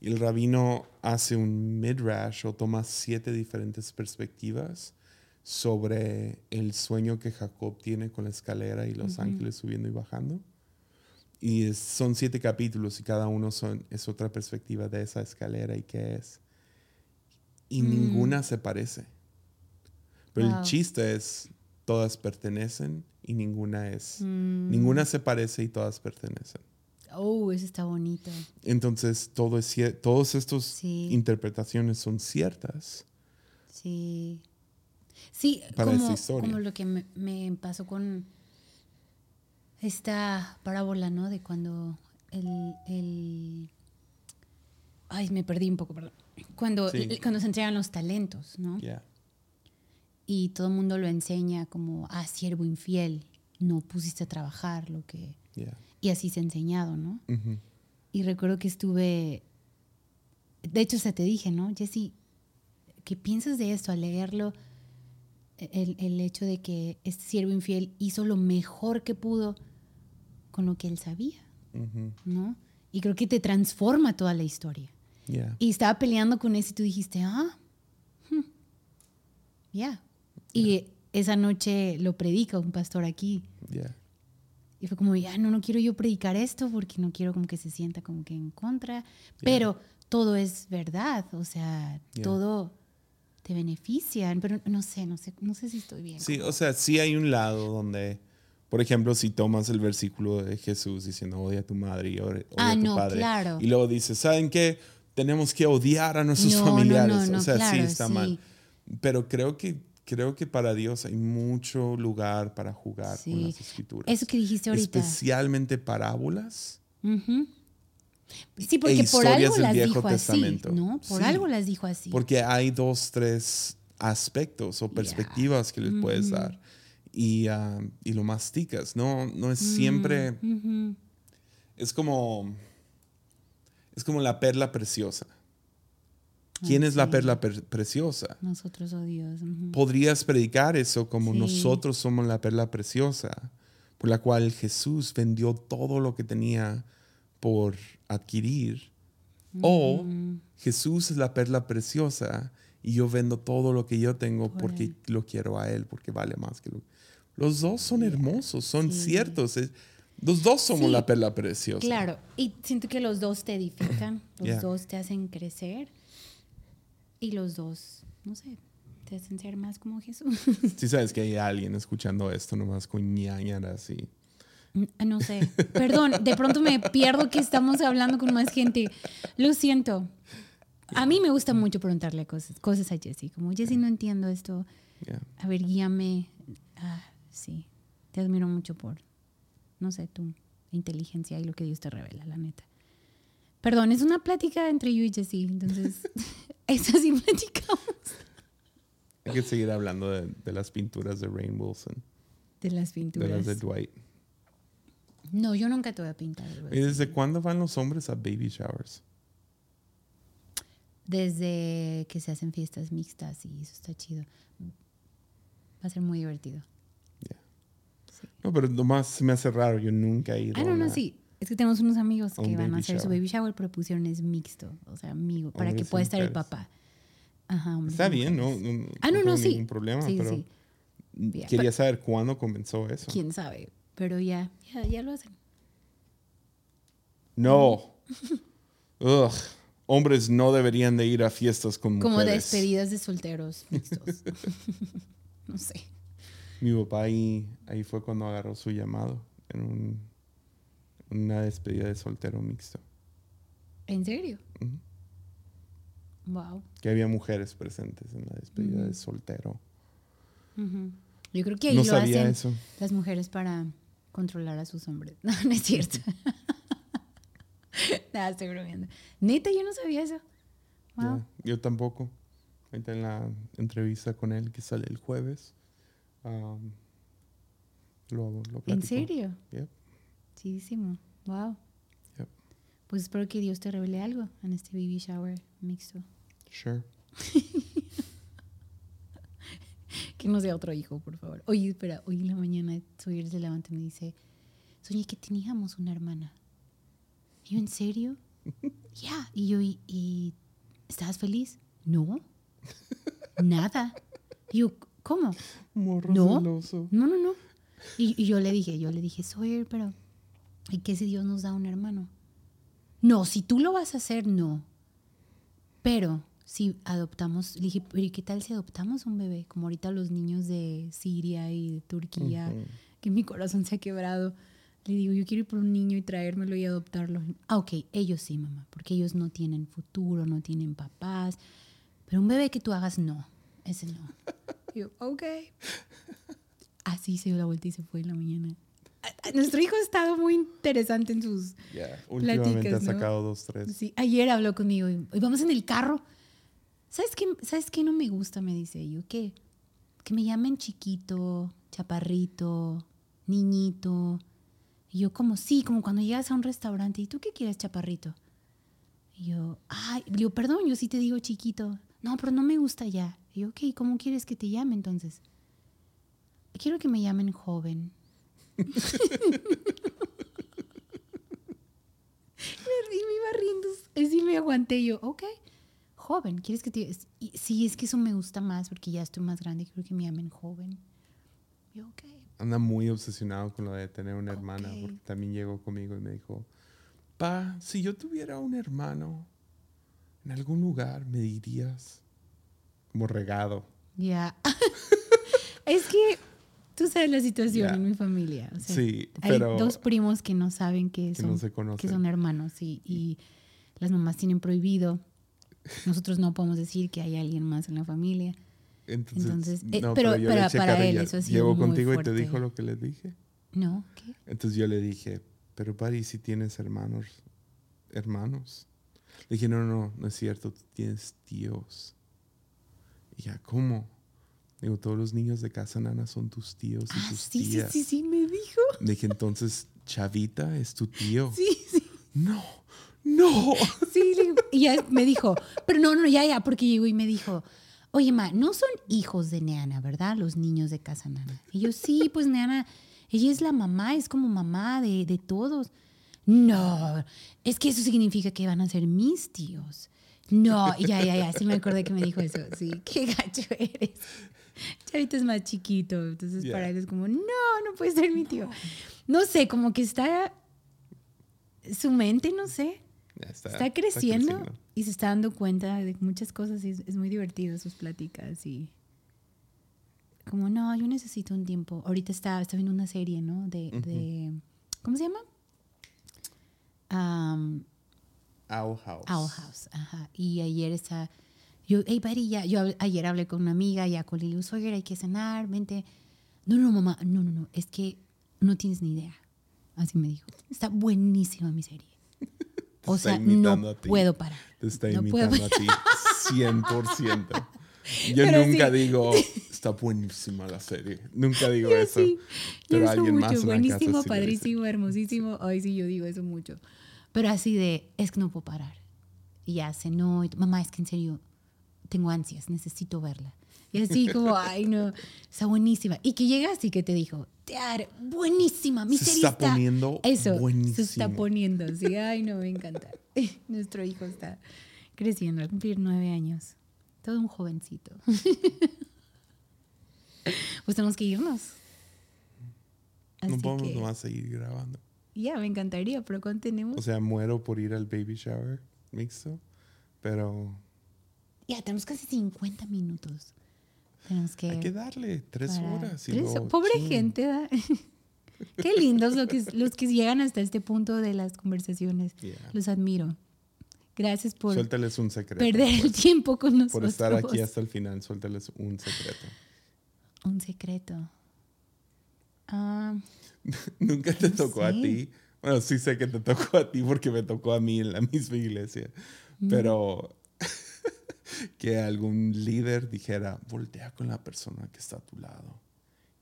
S1: Y el rabino hace un midrash o toma siete diferentes perspectivas sobre el sueño que Jacob tiene con la escalera y los ángeles subiendo y bajando. y es- son siete capítulos y cada uno son, es otra perspectiva de esa escalera y qué es. Y
S2: Mm.
S1: ninguna se parece. Pero
S2: Wow.
S1: el chiste es, todas pertenecen y ninguna es.
S2: Mm.
S1: Ninguna se parece y todas pertenecen.
S2: Oh, eso está bonito.
S1: Entonces, todo es todas estas
S2: Sí.
S1: interpretaciones son ciertas.
S2: Sí. Sí,
S1: Para
S2: como,
S1: esta historia.
S2: como lo que me, me pasó con esta parábola, ¿no? De cuando el, el- Ay, me perdí un poco, perdón. Cuando,
S1: Sí.
S2: cuando se entregan los talentos, ¿no?
S1: Yeah.
S2: Y todo el mundo lo enseña como, ah, siervo infiel, no pusiste a trabajar lo que...
S1: Yeah.
S2: Y así se ha enseñado, ¿no?
S1: Ujú.
S2: Y recuerdo que estuve, de hecho, se te dije, ¿no, Jessy? ¿Qué piensas de esto al leerlo? El, el hecho de que este siervo infiel hizo lo mejor que pudo con lo que él sabía,
S1: Ujú.
S2: ¿no? Y creo que te transforma toda la historia.
S1: Yeah.
S2: Y estaba peleando con eso y tú dijiste, ah, hmm, ya. Y esa noche lo predica un pastor aquí.
S1: Yeah.
S2: Y fue como, ya, no, no quiero yo predicar esto porque no quiero como que se sienta como que en contra. Pero todo es verdad, o sea,
S1: Yeah.
S2: todo te beneficia. Pero no sé, no sé, no sé si estoy bien.
S1: Sí, o sea, sí hay un lado donde, por ejemplo, si tomas el versículo de Jesús diciendo odia a tu madre y odia
S2: Ah,
S1: a tu
S2: no,
S1: padre,
S2: claro.
S1: y luego dices, ¿saben qué? Tenemos que odiar a nuestros
S2: No,
S1: familiares.
S2: no, no,
S1: o sea, sí
S2: claro,
S1: está
S2: sí.
S1: mal. Pero creo que, creo que para Dios hay mucho lugar para jugar con
S2: Sí.
S1: las escrituras.
S2: Eso que dijiste ahorita.
S1: Especialmente parábolas.
S2: Ujú. Sí, porque
S1: E
S2: por algo las
S1: Viejo
S2: dijo
S1: Testamento.
S2: así, ¿no? Por
S1: Sí.
S2: algo las dijo así.
S1: Porque hay dos, tres aspectos o perspectivas que les puedes dar. Y, ah, y lo masticas. No, no es siempre.
S2: Ujú.
S1: Es como. Es como la perla preciosa. ¿Quién es la perla per- preciosa?
S2: Nosotros, oh Dios.
S1: Podrías predicar eso como
S2: Sí.
S1: nosotros somos la perla preciosa, por la cual Jesús vendió todo lo que tenía por adquirir. O Jesús es la perla preciosa y yo vendo todo lo que yo tengo
S2: Por
S1: porque
S2: Él.
S1: lo quiero a Él, porque vale más que lo... Los dos son hermosos, son
S2: Sí.
S1: ciertos. es- Los dos somos
S2: Sí.
S1: la perla preciosa.
S2: Claro, y siento que los dos te edifican, los
S1: Yeah.
S2: dos te hacen crecer y los dos, no sé, te hacen ser más como Jesús.
S1: Si sabes que hay alguien escuchando esto nomás con ñañaras y...
S2: Ah, no sé, perdón, de pronto me pierdo que estamos hablando con más gente. Lo siento. A mí me gusta mucho preguntarle cosas, cosas a Jessie, como Jessie no entiendo esto,
S1: yeah.
S2: a ver, guíame. Ah, sí, te admiro mucho por, no sé, tu inteligencia y lo que Dios te revela, la neta. Perdón, es una plática entre yo y Jessie, entonces, eso sí platicamos.
S1: Hay que seguir hablando de, de las pinturas de Rain Wilson,
S2: De las
S1: de
S2: pinturas.
S1: las de Dwight.
S2: No, yo nunca te voy a pintar.
S1: ¿Y desde cuándo van los hombres a baby showers?
S2: Desde que se hacen fiestas mixtas y eso está chido. Va a ser muy divertido.
S1: No, pero nomás se me hace raro. Yo nunca he ido.
S2: Ah, no, no, sí. Es que tenemos unos amigos que
S1: un
S2: van a hacer su baby shower, pero pusieron es mixto. O sea, amigo, para que
S1: Hombres
S2: pueda estar el papá. Ajá,
S1: Está bien, ¿no? No,
S2: Ah, no, no,
S1: tengo
S2: sí.
S1: ningún problema,
S2: Sí,
S1: pero
S2: sí.
S1: Quería saber cuándo comenzó eso.
S2: Quién sabe. Pero ya, ya, ya lo hacen.
S1: No. Ugh. Hombres no deberían de ir a fiestas con
S2: Como
S1: mujeres.
S2: despedidas de solteros mixtos. no sé.
S1: Mi papá ahí, ahí fue cuando agarró su llamado en un- una despedida de soltero mixto.
S2: ¿En serio? Wow.
S1: Que había mujeres presentes en la despedida de soltero.
S2: Yo creo que ahí
S1: No
S2: lo
S1: sabía
S2: hacen
S1: eso.
S2: las mujeres para controlar a sus hombres. No, no es cierto. Nada, estoy bromeando. Neta, yo no sabía eso. Wow.
S1: Yo tampoco. Ahorita en la entrevista con él que sale el jueves. Um, lo, lo
S2: ¿En serio?
S1: Yep.
S2: Chidísimo. Wow.
S1: Yep.
S2: Pues espero que Dios te revele algo en este baby shower mixto.
S1: Sure.
S2: Que no sea otro hijo, por favor. Oye, espera, hoy en la mañana Sawyer se levanta y me dice, soñé que teníamos una hermana. Y yo, ¿en serio? Ya. Y yo, ¿y, y estabas feliz? No. Nada. Y yo, ¿cómo?
S1: Morro
S2: No.
S1: celoso.
S2: No, no, no. Y, y yo le dije, yo le dije, Sawyer, pero ¿y qué si Dios nos da un hermano? No, si tú lo vas a hacer, no. Pero si adoptamos, le dije, ¿y qué tal si adoptamos un bebé? Como ahorita los niños de Siria y de Turquía,
S1: Ujú.
S2: que mi corazón se ha quebrado. Le digo, yo quiero ir por un niño y traérmelo y adoptarlo. Ah, ok, ellos sí, mamá, porque ellos no tienen futuro, no tienen papás. Pero un bebé que tú hagas, no. Ese no. Y yo, ok. Así se dio la vuelta y se fue en la mañana. Nuestro hijo ha estado muy interesante en sus...
S1: Ya, Últimamente
S2: Platicas,
S1: ha
S2: ¿no?
S1: sacado dos, tres.
S2: Sí, ayer habló conmigo y, y vamos en el carro. ¿Sabes qué, ¿Sabes qué no me gusta? Me dice yo. ¿Qué? Que me llamen chiquito, chaparrito, niñito. Y yo como, sí, como cuando llegas a un restaurante. ¿Y tú qué quieres, chaparrito? Y yo, ay, digo, perdón, yo sí te digo chiquito. No, pero no me gusta ya. Y yo, ok, ¿cómo quieres que te llame entonces? Quiero que me llamen joven. y me iba riendo. Así me aguanté yo, ok, joven, ¿quieres que te... y Sí, es que eso me gusta más porque ya estoy más grande, quiero que me llamen joven. Yo, ok.
S1: Anda muy obsesionado con lo de tener una hermana,
S2: Ok.
S1: porque también llegó conmigo y me dijo, pa, si yo tuviera un hermano en algún lugar, me dirías como regado.
S2: Ya. es que tú sabes la situación en mi familia. o sea,
S1: Sí,
S2: hay
S1: pero
S2: dos primos que no saben que
S1: que
S2: son,
S1: no
S2: que son hermanos y, y las mamás tienen prohibido. Nosotros no podemos decir que hay alguien más en la familia.
S1: Entonces,
S2: Entonces, eh,
S1: no,
S2: pero-
S1: yo
S2: pero para él eso
S1: Llegó
S2: muy
S1: contigo y te dijo lo que le dije.
S2: ¿No? ¿Qué?
S1: Entonces yo le dije, pero Pari, si tienes hermanos, hermanos. Le dije, no, no, no, no es cierto, tú tienes tíos. Y ya, ¿cómo? Digo, todos los niños de casa nana son tus tíos y
S2: Ah,
S1: tus
S2: sí, sí,
S1: tías.
S2: sí, sí, me dijo.
S1: Dije, entonces, Chavita es tu tío.
S2: Sí, sí.
S1: No, no.
S2: Sí, y ya me dijo, pero no, no, ya, ya, porque llegó y me dijo, oye, ma, no son hijos de Neana, ¿verdad? Los niños de casa Nana. Y yo, sí, pues Neana, ella es la mamá, es como mamá de, de todos. No, es que eso significa que van a ser mis tíos. No, ya, ya, ya, sí me acordé que me dijo eso. Sí, qué gacho eres. Chavito es más chiquito, entonces para él es como, no, no puede ser mi tío. No sé, como que está su mente, no sé,
S1: está,
S2: está creciendo, y se está dando cuenta de muchas cosas y es, es muy divertido sus pláticas y como no, yo necesito un tiempo. Ahorita está, está viendo una serie, ¿no? De, de ¿cómo se llama? Um,
S1: Owl House.
S2: Owl House, ajá. Y ayer está, yo, hey, buddy, ya, yo ayer hablé con una amiga, ya con Lili, oye, hay que cenar, vente. No, no, mamá, no, no, no, es que no tienes ni idea. Así me dijo. Está buenísima mi serie. O sea, no puedo parar.
S1: Te está
S2: No puedo
S1: imitando a ti 100%. Yo
S2: Pero
S1: nunca
S2: sí.
S1: digo, está buenísima la serie. Nunca digo
S2: Yo
S1: eso.
S2: sí, yo
S1: pero
S2: eso
S1: alguien
S2: mucho,
S1: más
S2: buenísimo, padrísimo, hermosísimo. Ay, sí, yo digo eso mucho. Pero así de, es que no puedo parar. Y ya cenó, y mamá, es que en serio, tengo ansias, necesito verla. Y así como, ay, no, está buenísima. Y que llegaste y que te dijo, Tear, buenísima, mi
S1: Se
S2: serie
S1: está poniendo
S2: Eso, se está poniendo, sí, ay, no, me encanta. Nuestro hijo está creciendo, al cumplir nueve años. Todo un jovencito. pues tenemos que irnos.
S1: No podemos
S2: que,
S1: nomás seguir grabando.
S2: Ya, me encantaría, pero ¿cuánto tenemos?
S1: O sea, muero por ir al baby shower mixto, pero
S2: ya, tenemos casi 50 minutos. Tenemos que...
S1: hay que darle tres
S2: para-
S1: horas. y
S2: tres-
S1: luego,
S2: Pobre gente, ¿verdad? Qué lindos los que, los que llegan hasta este punto de las conversaciones.
S1: Yeah.
S2: Los admiro. Gracias por
S1: Suéltales un secreto.
S2: perder el
S1: pues.
S2: tiempo con nosotros.
S1: Por estar aquí hasta el final, suéltales un secreto.
S2: Un secreto. Ah,
S1: Nunca te tocó a ti. Bueno, sí sé que te tocó a ti porque me tocó a mí en la misma iglesia.
S2: Mm.
S1: Pero que algún líder dijera, voltea con la persona que está a tu lado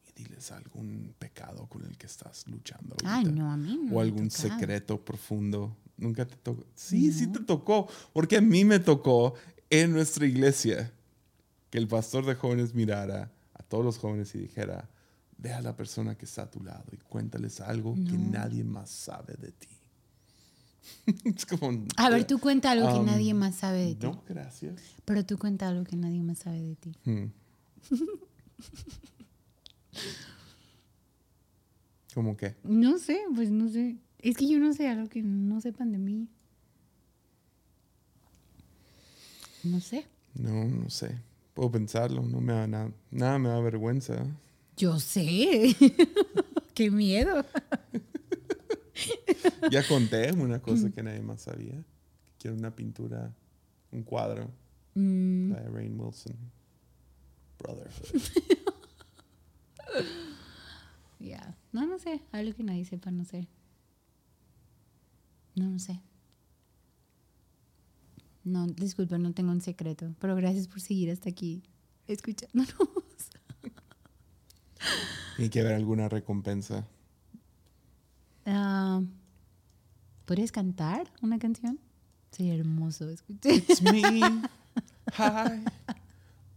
S1: y diles algún pecado con el que estás luchando.
S2: ay,
S1: ahorita.
S2: no, a mí no.
S1: o algún secreto profundo. Nunca te tocó. Sí, sí te tocó. Porque a mí me tocó en nuestra iglesia que el pastor de jóvenes mirara a todos los jóvenes y dijera, ve a la persona que está a tu lado y cuéntales algo que nadie más sabe de ti. es como...
S2: A ver, tú cuenta algo que
S1: Um,
S2: nadie más sabe de ti.
S1: No, gracias.
S2: Pero tú cuenta algo que nadie más sabe de ti.
S1: Hmm. ¿Cómo qué?
S2: No sé, pues no sé. Es que yo no sé algo que no sepan de mí. No sé.
S1: No, no sé. Puedo pensarlo, no me da nada, nada me da vergüenza.
S2: Yo sé. Qué miedo.
S1: Ya conté una cosa que nadie más sabía. Quiero una pintura, un cuadro
S2: Mm,
S1: de Rain Wilson. Brotherhood.
S2: ya. No, no sé. Algo que nadie sepa, no sé. No, no sé. No, disculpa, no tengo un secreto. Pero gracias por seguir hasta aquí escuchándonos.
S1: Tiene que haber alguna recompensa.
S2: Ah, ¿Podrías cantar una canción? Sería hermoso escuchar.
S1: It's me. Hi.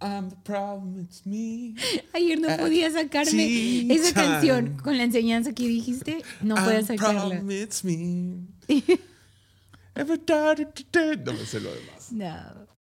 S1: I'm the problem. It's me.
S2: Ayer no podía sacarme esa canción con la enseñanza que dijiste. No
S1: the
S2: sacarla.
S1: problem. It's me. No me sé lo demás.
S2: No.